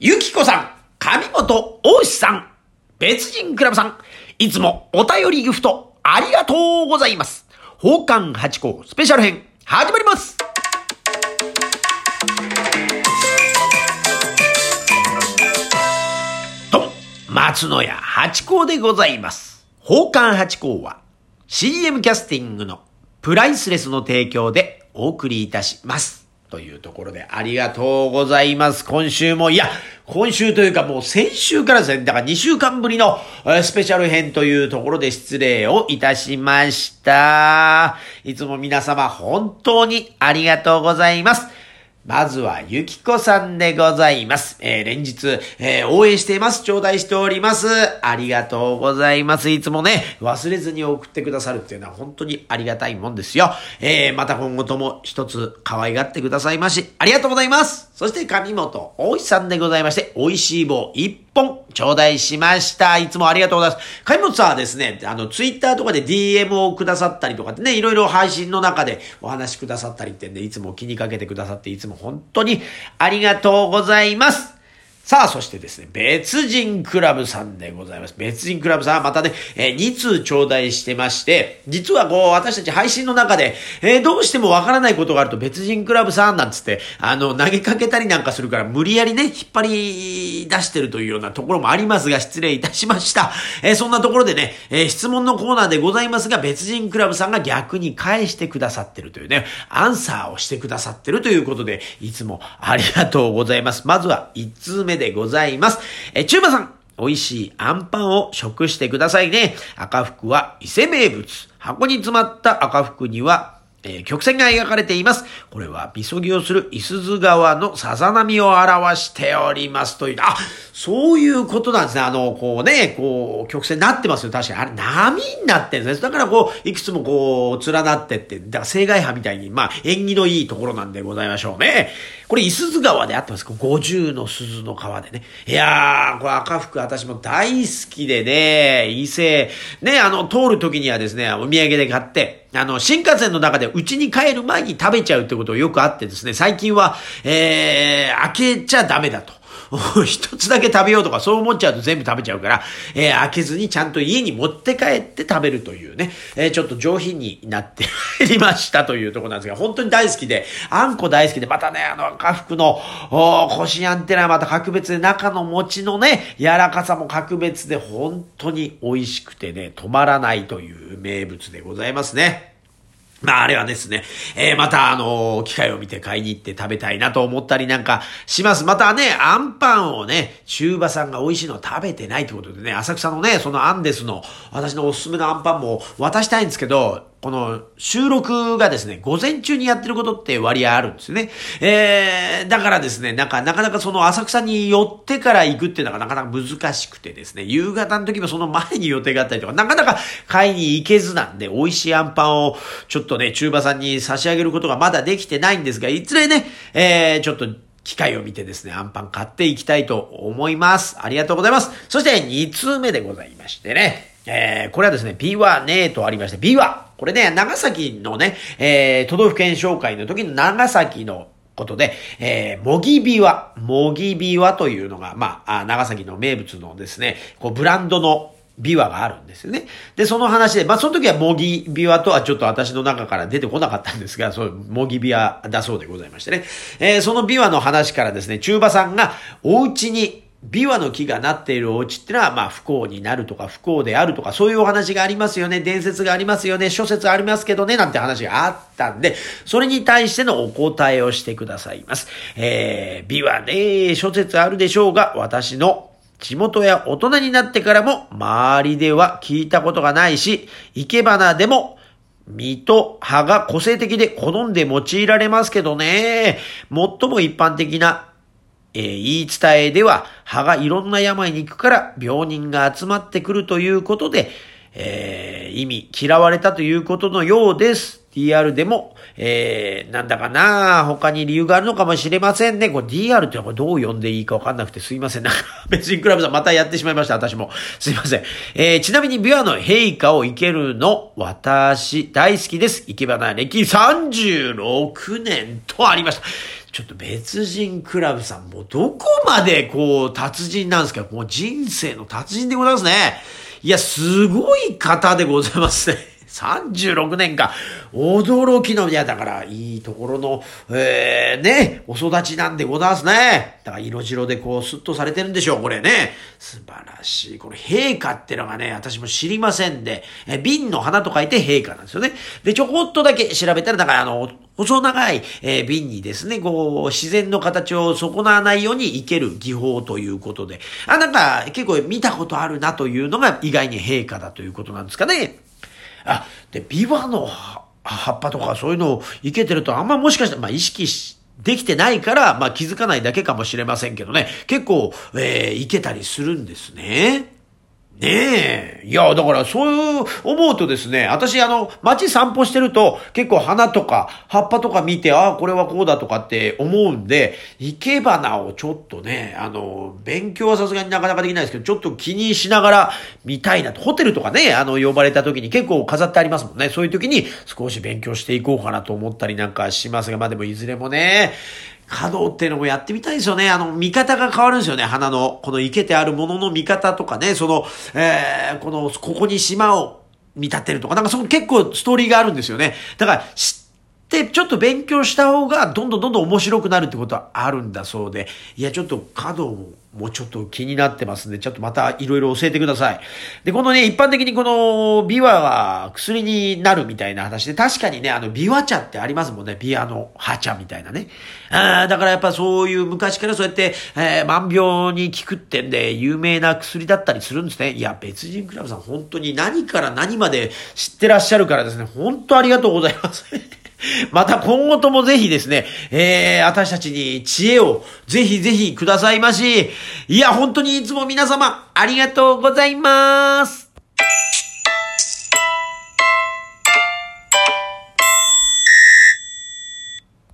ゆきこさん、上本大志さん、別人クラブさん、いつもお便りギフトありがとうございます。宝冠八甲スペシャル編、始まりますどうも、松野屋八甲でございます。宝冠八甲は CM キャスティングのプライスレスの提供でお送りいたします。というところでありがとうございます。今週も、いや、今週というかもう先週からですね、だから2週間ぶりのスペシャル編というところで失礼をいたしました。いつも皆様本当にありがとうございます。まずは、ゆきこさんでございます。えー、連日、えー、応援しています。頂戴しております。ありがとうございます。いつもね、忘れずに送ってくださるっていうのは本当にありがたいもんですよ。えー、また今後とも一つ可愛がってくださいまし、ありがとうございます。そして、上本大石さんでございまして、美味しい棒一本、頂戴しました。いつもありがとうございます。上本さんはですね、あの、ツイッターとかで DM をくださったりとかってね、いろいろ配信の中でお話くださったりってんで、いつも気にかけてくださって、いつも本当にありがとうございます。さあ、そしてですね、別人クラブさんでございます。別人クラブさんはまたね、えー、2通頂戴してまして、実はこう、私たち配信の中で、えー、どうしてもわからないことがあると別人クラブさんなんつって、あの、投げかけたりなんかするから、無理やりね、引っ張り出してるというようなところもありますが、失礼いたしました。えー、そんなところでね、えー、質問のコーナーでございますが、別人クラブさんが逆に返してくださってるというね、アンサーをしてくださってるということで、いつもありがとうございます。まずは、1通目でございます。え、チューバさん、美味しいアンパンを食してくださいね。赤福は伊勢名物。箱に詰まった赤福にはえー、曲線が描かれています。これは、みそぎをする伊豆川のさざ波を表しておりますという、あ、そういうことなんですね。あの、こうね、こう、曲線になってますよ。確かに。あれ、波になってるんですね。だからこう、いくつもこう、連なってって、だから青外波みたいに、まあ、縁起のいいところなんでございましょうね。これ、伊豆川であってます。五十の鈴の川でね。いやー、これ赤福私も大好きでね、伊勢、ね、あの、通る時にはですね、お土産で買って、あの、新幹線の中で家に帰る前に食べちゃうってことよくあってですね、最近は、えー、開けちゃダメだと。一つだけ食べようとかそう思っちゃうと全部食べちゃうから、えー、開けずにちゃんと家に持って帰って食べるというね、えー、ちょっと上品になってまいりましたというところなんですが、本当に大好きで、あんこ大好きで、またね、あの、赤福の、おこしあんってのはまた格別で、中の餅のね、柔らかさも格別で、本当に美味しくてね、止まらないという名物でございますね。まあ、あれはですね、えー、また、あのー、機会を見て買いに行って食べたいなと思ったりなんかします。またね、アンパンをね、中馬さんが美味しいの食べてないってことでね、浅草のね、そのアンデスの、私のおすすめのアンパンも渡したいんですけど、この収録がですね、午前中にやってることって割合あるんですよね。えー、だからですね、なんか、なかなかその浅草に寄ってから行くっていうのがなかなか難しくてですね、夕方の時もその前に予定があったりとか、なかなか買いに行けずなんで、美味しいアンパンをちょっとね、中馬さんに差し上げることがまだできてないんですが、いずれね、えー、ちょっと機会を見てですね、アンパン買っていきたいと思います。ありがとうございます。そして2通目でございましてね、えー、これはですね、ビワネとありまして、ビワ。これね、長崎のね、えー、都道府県紹介の時の長崎のことで、えー、もぎびわ、もぎびわというのが、まあ、長崎の名物のですね、こう、ブランドのビワがあるんですよね。で、その話で、まあ、その時はもぎビワとはちょっと私の中から出てこなかったんですが、そう、もぎビワだそうでございましてね。えー、そのビワの話からですね、中馬さんがお家にビワの木がなっているお家ってのは、まあ不幸になるとか不幸であるとか、そういうお話がありますよね、伝説がありますよね、諸説ありますけどね、なんて話があったんで、それに対してのお答えをしてくださいます。えー、ビワね、諸説あるでしょうが、私の地元や大人になってからも、周りでは聞いたことがないし、生け花でも、実と葉が個性的で好んで用いられますけどね。最も一般的なえー、言い伝えでは、歯がいろんな病に行くから病人が集まってくるということで、えー、意味、嫌われたということのようです。DR でも、えー、なんだかな他に理由があるのかもしれませんね。これ DR ってこれどう呼んでいいかわかんなくてすいません。なんか、別にクラブさんまたやってしまいました。私も。すいません。えー、ちなみにビワの陛下を生けるの、私、大好きです。生け花歴36年とありました。ちょっと別人クラブさんもうどこまでこう達人なんですかもう人生の達人でございますね。いや、すごい方でございますね。36年か。驚きの、いや、だから、いいところの、えー、ね、お育ちなんでございますね。だから、色白でこう、スッとされてるんでしょう、これね。素晴らしい。この陛下ってのがね、私も知りませんで、え瓶の花と書いて陛下なんですよね。で、ちょこっとだけ調べたら、だから、あの、細長い、えー、瓶にですね、こう、自然の形を損なわないように生ける技法ということで、あ、なんか、結構見たことあるなというのが意外に陛下だということなんですかね。あ、で、ビワの葉っぱとかそういうのをいけてるとあんまもしかしたら、まあ意識し、できてないから、まあ気づかないだけかもしれませんけどね。結構、えー、いけたりするんですね。ねえ。いや、だからそういう思うとですね、私あの、街散歩してると結構花とか葉っぱとか見て、ああ、これはこうだとかって思うんで、生け花をちょっとね、あの、勉強はさすがになかなかできないですけど、ちょっと気にしながら見たいなと。ホテルとかね、あの、呼ばれた時に結構飾ってありますもんね。そういう時に少し勉強していこうかなと思ったりなんかしますが、まあでもいずれもね、華道っていうのもやってみたいですよね。あの、見方が変わるんですよね。花の、この生けてあるものの見方とかね、その、えー、この、ここに島を見立てるとか、なんかその結構ストーリーがあるんですよね。だから、知ってちょっと勉強した方が、どんどんどんどん面白くなるってことはあるんだそうで、いや、ちょっと華道も、もうちょっと気になってますんで、ちょっとまたいろいろ教えてください。で、このね、一般的にこの、ビワが薬になるみたいな話で、確かにね、あの、ビワ茶ってありますもんね。ビワの葉茶みたいなね。あだからやっぱそういう昔からそうやって、えー、万病に効くってんで、有名な薬だったりするんですね。いや、別人クラブさん、本当に何から何まで知ってらっしゃるからですね、本当ありがとうございます。また今後ともぜひですね、えー、私たちに知恵をぜひぜひくださいまし。いや、本当にいつも皆様ありがとうございます。